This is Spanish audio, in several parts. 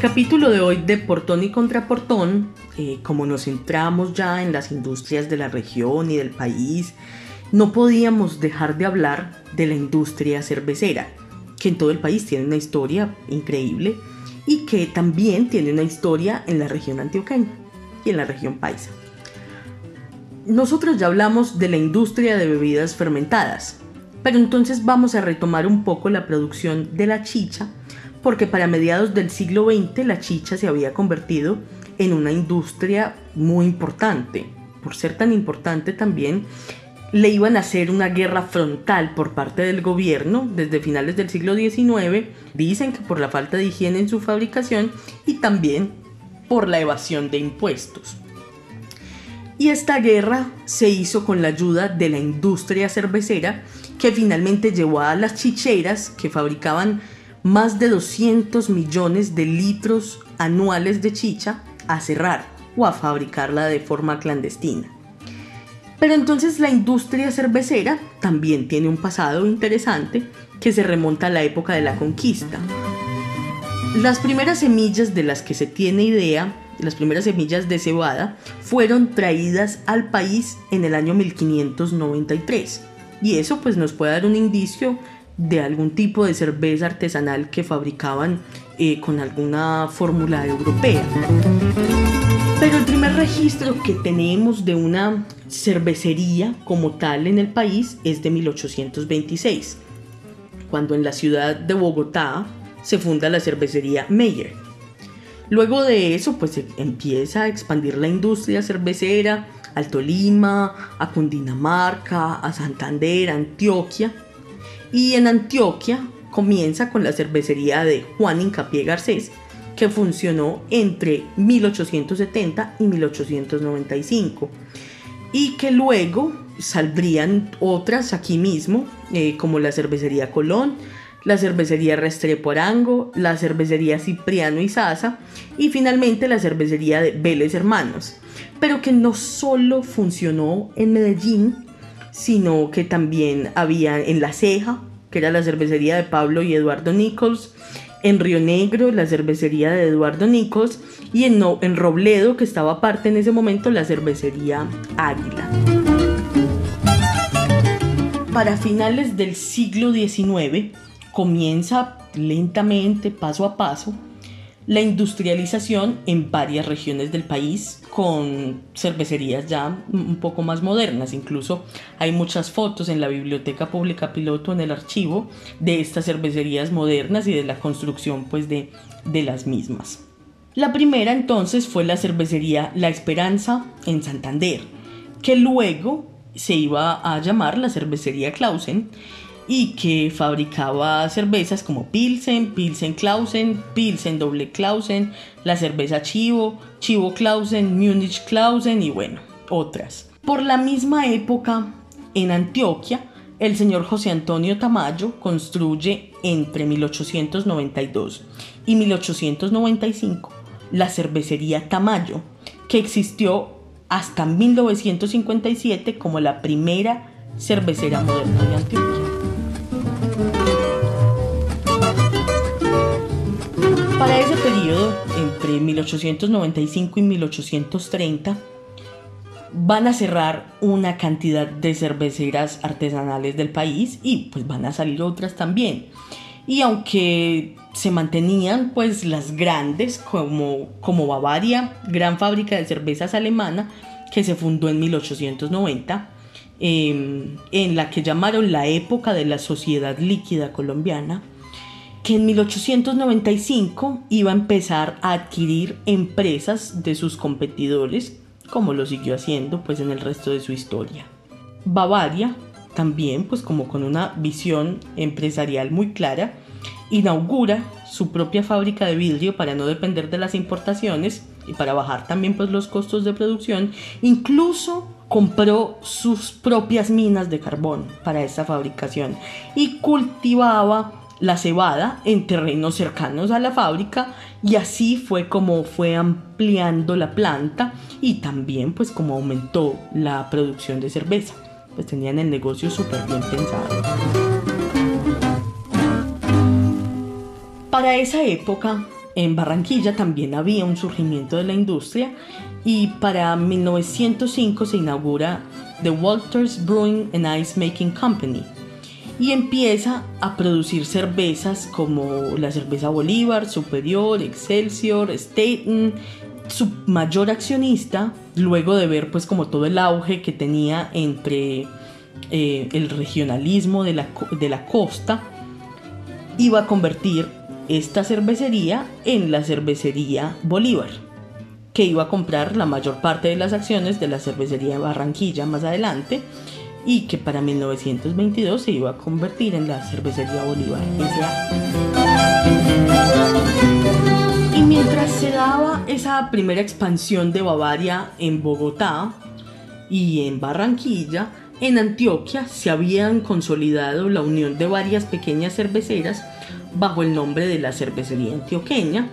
capítulo de hoy de Portón y Contraportón, eh, como nos centramos ya en las industrias de la región y del país, no podíamos dejar de hablar de la industria cervecera, que en todo el país tiene una historia increíble y que también tiene una historia en la región antioqueña y en la región paisa. Nosotros ya hablamos de la industria de bebidas fermentadas, pero entonces vamos a retomar un poco la producción de la chicha, porque para mediados del siglo XX la chicha se había convertido en una industria muy importante. Por ser tan importante también, le iban a hacer una guerra frontal por parte del gobierno desde finales del siglo XIX, dicen que por la falta de higiene en su fabricación y también por la evasión de impuestos. Y esta guerra se hizo con la ayuda de la industria cervecera que finalmente llevó a las chicheras que fabricaban más de 200 millones de litros anuales de chicha a cerrar o a fabricarla de forma clandestina. Pero entonces la industria cervecera también tiene un pasado interesante que se remonta a la época de la conquista. Las primeras semillas de las que se tiene idea, las primeras semillas de cebada, fueron traídas al país en el año 1593. Y eso pues nos puede dar un indicio de algún tipo de cerveza artesanal que fabricaban eh, con alguna fórmula europea. Pero el primer registro que tenemos de una cervecería como tal en el país es de 1826, cuando en la ciudad de Bogotá se funda la cervecería Meyer. Luego de eso, pues empieza a expandir la industria cervecera al Tolima, a Cundinamarca, a Santander, Antioquia. Y en Antioquia comienza con la cervecería de Juan Incapié Garcés, que funcionó entre 1870 y 1895 y que luego saldrían otras aquí mismo, eh, como la cervecería Colón, la cervecería Restrepo Arango, la cervecería Cipriano y Sasa y finalmente la cervecería de Vélez Hermanos, pero que no solo funcionó en Medellín, sino que también había en La Ceja, que era la cervecería de Pablo y Eduardo Nichols, en Río Negro, la cervecería de Eduardo Nicos, y en, en Robledo, que estaba aparte en ese momento, la cervecería Águila. Para finales del siglo XIX comienza lentamente, paso a paso, la industrialización en varias regiones del país con cervecerías ya un poco más modernas. Incluso hay muchas fotos en la Biblioteca Pública Piloto en el archivo de estas cervecerías modernas y de la construcción pues de, de las mismas. La primera entonces fue la cervecería La Esperanza en Santander, que luego se iba a llamar la cervecería Clausen y que fabricaba cervezas como Pilsen, Pilsen Clausen, Pilsen Doble Clausen, la cerveza Chivo, Chivo Clausen, Munich Clausen y bueno, otras. Por la misma época, en Antioquia, el señor José Antonio Tamayo construye entre 1892 y 1895 la cervecería Tamayo, que existió hasta 1957 como la primera cervecera moderna de Antioquia. Para ese periodo, entre 1895 y 1830, van a cerrar una cantidad de cerveceras artesanales del país y pues van a salir otras también. Y aunque se mantenían pues las grandes como, como Bavaria, gran fábrica de cervezas alemana que se fundó en 1890, em, en la que llamaron la época de la sociedad líquida colombiana, que en 1895 iba a empezar a adquirir empresas de sus competidores, como lo siguió haciendo pues en el resto de su historia. Bavaria, también pues como con una visión empresarial muy clara, inaugura su propia fábrica de vidrio para no depender de las importaciones y para bajar también pues los costos de producción, incluso compró sus propias minas de carbón para esta fabricación y cultivaba la cebada en terrenos cercanos a la fábrica y así fue como fue ampliando la planta y también pues como aumentó la producción de cerveza. Pues tenían el negocio súper bien pensado. Para esa época, en Barranquilla también había un surgimiento de la industria y para 1905 se inaugura The Walters Brewing and Ice Making Company y empieza a producir cervezas como la cerveza Bolívar, Superior, Excelsior, Staten. Su mayor accionista, luego de ver pues como todo el auge que tenía entre eh, el regionalismo de la, de la costa, iba a convertir esta cervecería en la cervecería Bolívar, que iba a comprar la mayor parte de las acciones de la cervecería Barranquilla más adelante y que para 1922 se iba a convertir en la cervecería Bolívar. Y mientras se daba esa primera expansión de Bavaria en Bogotá y en Barranquilla, en Antioquia se habían consolidado la unión de varias pequeñas cerveceras bajo el nombre de la cervecería antioqueña,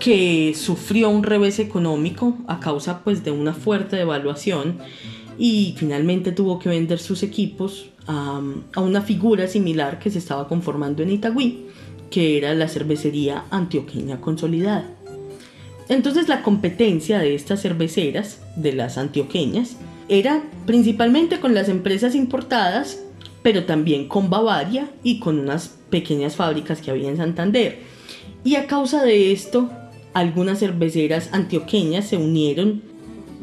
que sufrió un revés económico a causa pues de una fuerte devaluación y finalmente tuvo que vender sus equipos a, una figura similar que se estaba conformando en Itagüí, que era la cervecería antioqueña consolidada. Entonces la competencia de estas cerveceras, de las antioqueñas, era principalmente con las empresas importadas, pero también con Bavaria y con unas pequeñas fábricas que había en Santander. Y a causa de esto, algunas cerveceras antioqueñas se unieron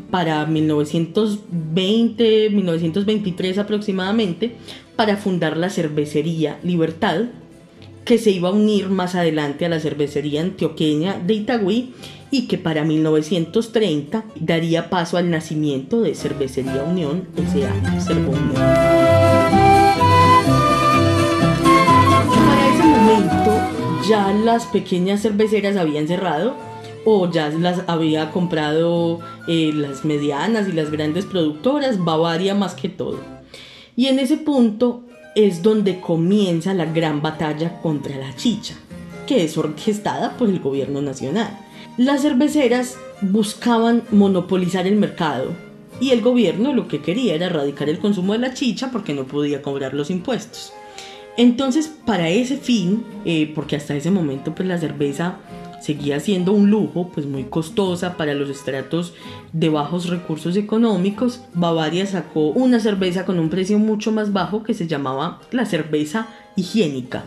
para 1920, 1923 aproximadamente, para fundar la cervecería Libertad, que se iba a unir más adelante a la cervecería antioqueña de Itagüí y que para 1930 daría paso al nacimiento de Cervecería Unión S.A. Cervo Unión. Para ese momento ya las pequeñas cerveceras habían cerrado o ya las había comprado eh, las medianas y las grandes productoras, Bavaria más que todo. Y en ese punto es donde comienza la gran batalla contra la chicha, que es orquestada por el gobierno nacional. Las cerveceras buscaban monopolizar el mercado y el gobierno lo que quería era erradicar el consumo de la chicha porque no podía cobrar los impuestos. Entonces, para ese fin, eh, porque hasta ese momento pues la cerveza seguía siendo un lujo, pues muy costosa para los estratos de bajos recursos económicos, Bavaria sacó una cerveza con un precio mucho más bajo que se llamaba la cerveza higiénica.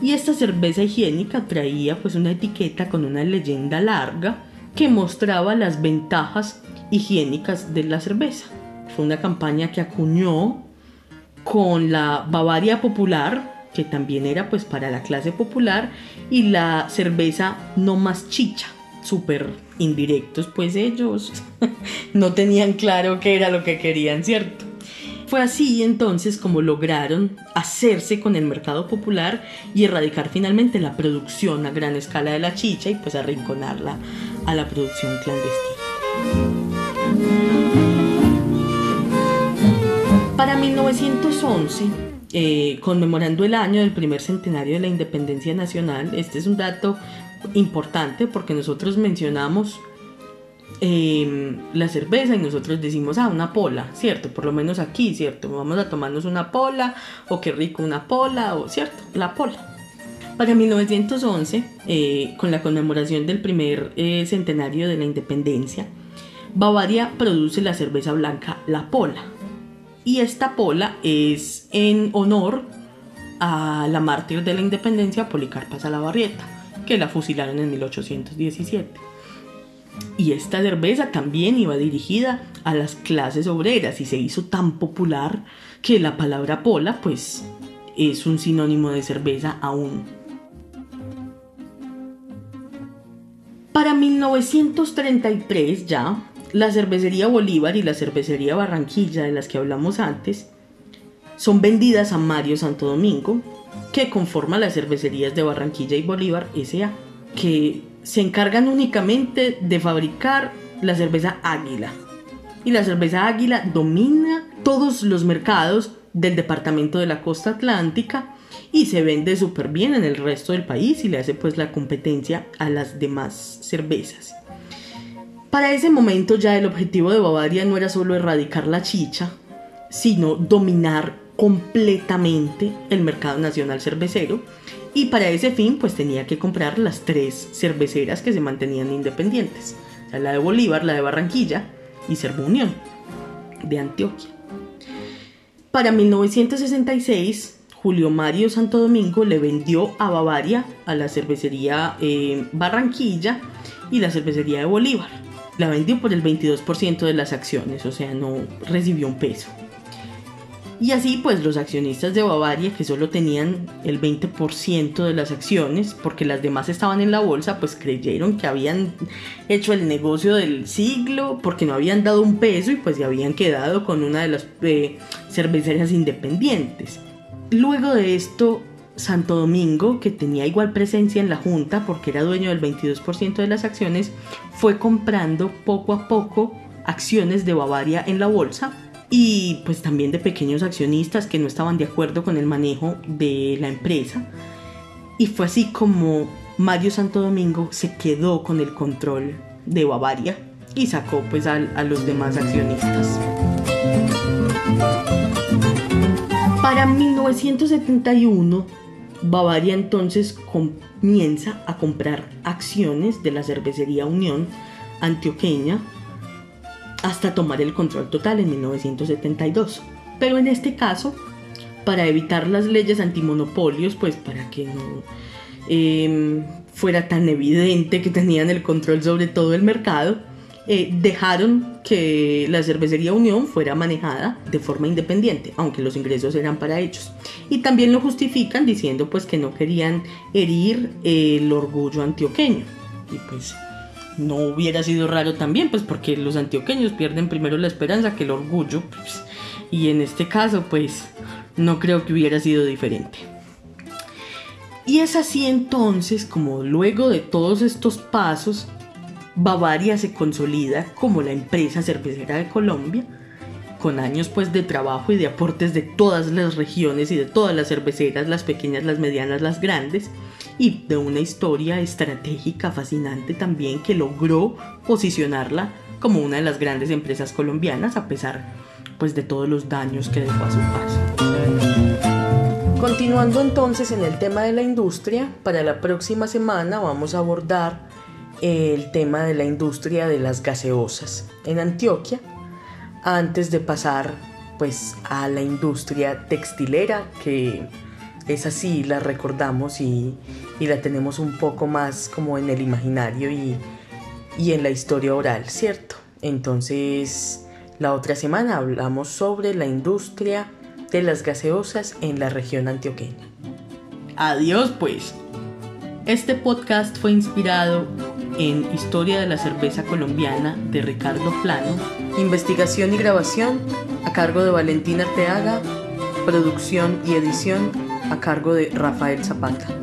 Y esta cerveza higiénica traía pues una etiqueta con una leyenda larga que mostraba las ventajas higiénicas de la cerveza. Fue una campaña que acuñó con la Bavaria Popular, que también era pues para la clase popular, y la cerveza no más chicha, súper indirectos, pues ellos no tenían claro qué era lo que querían, ¿cierto? Fue así entonces como lograron hacerse con el mercado popular y erradicar finalmente la producción a gran escala de la chicha y pues arrinconarla a la producción clandestina. Para 1911, eh, conmemorando el año del primer centenario de la independencia nacional. Este es un dato importante porque nosotros mencionamos em, la cerveza y nosotros decimos, ah, una pola, ¿cierto? Por lo menos aquí, ¿cierto? Vamos a tomarnos una pola, o qué rico una pola, o ¿cierto? La pola. Para 1911, eh, con la conmemoración del primer eh, centenario de la independencia, Bavaria produce la cerveza blanca La Pola, y esta pola es en honor a la mártir de la independencia Policarpa Salabarrieta, que la fusilaron en 1817. Y esta cerveza también iba dirigida a las clases obreras y se hizo tan popular que la palabra pola pues es un sinónimo de cerveza aún. Para 1933 ya la cervecería Bolívar y la cervecería Barranquilla, de las que hablamos antes, son vendidas a Mario Santo Domingo, que conforma las cervecerías de Barranquilla y Bolívar S.A., que se encargan únicamente de fabricar la cerveza Águila. Y la cerveza Águila domina todos los mercados del departamento de la costa atlántica y se vende súper bien en el resto del país y le hace pues la competencia a las demás cervezas. Para ese momento ya el objetivo de Bavaria no era solo erradicar la chicha, sino dominar completamente el mercado nacional cervecero y para ese fin pues tenía que comprar las tres cerveceras que se mantenían independientes, la de Bolívar, la de Barranquilla y Cervo Unión de Antioquia. Para 1966, Julio Mario Santo Domingo le vendió a Bavaria a la cervecería eh, Barranquilla y la cervecería de Bolívar. La vendió por el 22% de las acciones, o sea, no recibió un peso. Y así pues los accionistas de Bavaria, que solo tenían el 20% de las acciones, porque las demás estaban en la bolsa, pues creyeron que habían hecho el negocio del siglo, porque no habían dado un peso y pues ya habían quedado con una de las eh, cerveceras independientes. Luego de esto, Santo Domingo, que tenía igual presencia en la junta porque era dueño del 22% de las acciones, fue comprando poco a poco acciones de Bavaria en la bolsa y pues también de pequeños accionistas que no estaban de acuerdo con el manejo de la empresa. Y fue así como Mario Santo Domingo se quedó con el control de Bavaria y sacó pues a, a los demás accionistas. Para 1971, Bavaria entonces comienza a comprar acciones de la cervecería Unión antioqueña hasta tomar el control total en 1972. Pero en este caso, para evitar las leyes antimonopolios, pues para que no em, fuera tan evidente que tenían el control sobre todo el mercado, eh, dejaron que la cervecería Unión fuera manejada de forma independiente, aunque los ingresos eran para ellos. Y también lo justifican diciendo pues que no querían herir el orgullo antioqueño. Y pues no hubiera sido raro también, pues porque los antioqueños pierden primero la esperanza que el orgullo, pues, y en este caso, pues no creo que hubiera sido diferente. Y es así entonces como luego de todos estos pasos, Bavaria se consolida como la empresa cervecera de Colombia, con años pues de trabajo y de aportes de todas las regiones y de todas las cerveceras, las pequeñas, las medianas, las grandes, y de una historia estratégica fascinante también que logró posicionarla como una de las grandes empresas colombianas a pesar pues de todos los daños que dejó a su paso. Continuando entonces en el tema de la industria, para la próxima semana vamos a abordar el tema de la industria de las gaseosas en Antioquia antes de pasar pues a la industria textilera que es así, la recordamos y, la tenemos un poco más como en el imaginario y, y en la historia oral, ¿cierto? Entonces, la otra semana hablamos sobre la industria de las gaseosas en la región antioqueña. Adiós pues. Este podcast fue inspirado en Historia de la Cerveza Colombiana de Ricardo Plano, investigación y grabación a cargo de Valentina Arteaga, producción y edición a cargo de Rafael Zapata.